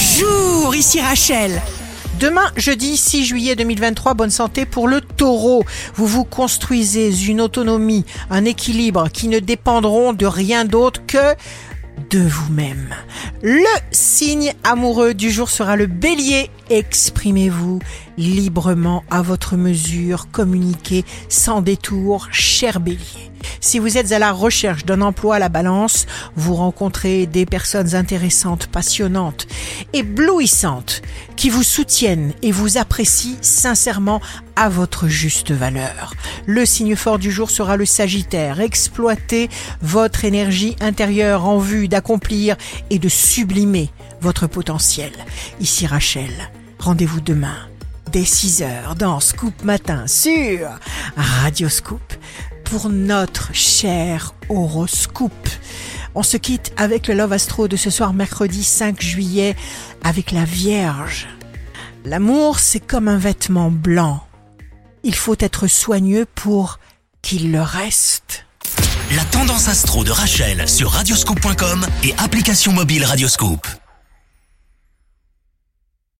Bonjour, ici Rachel. Demain, jeudi 6 juillet 2023, bonne santé pour le taureau. Vous vous construisez une autonomie, un équilibre qui ne dépendront de rien d'autre que de vous-même. Le signe amoureux du jour sera le bélier. Exprimez-vous librement à votre mesure, communiquez sans détour, cher bélier. Si vous êtes à la recherche d'un emploi à la balance, vous rencontrez des personnes intéressantes, passionnantes, éblouissantes, qui vous soutiennent et vous apprécient sincèrement à votre juste valeur. Le signe fort du jour sera le Sagittaire. Exploitez votre énergie intérieure en vue d'accomplir et de sublimer votre potentiel. Ici Rachel, rendez-vous demain dès 6h dans Scoop Matin sur Radio Scoop pour notre cher horoscope. On se quitte avec le Love Astro de ce soir mercredi 5 juillet avec la Vierge. L'amour, c'est comme un vêtement blanc. Il faut être soigneux pour qu'il le reste. La tendance astro de Rachel sur radioscope.com et application mobile Radioscope.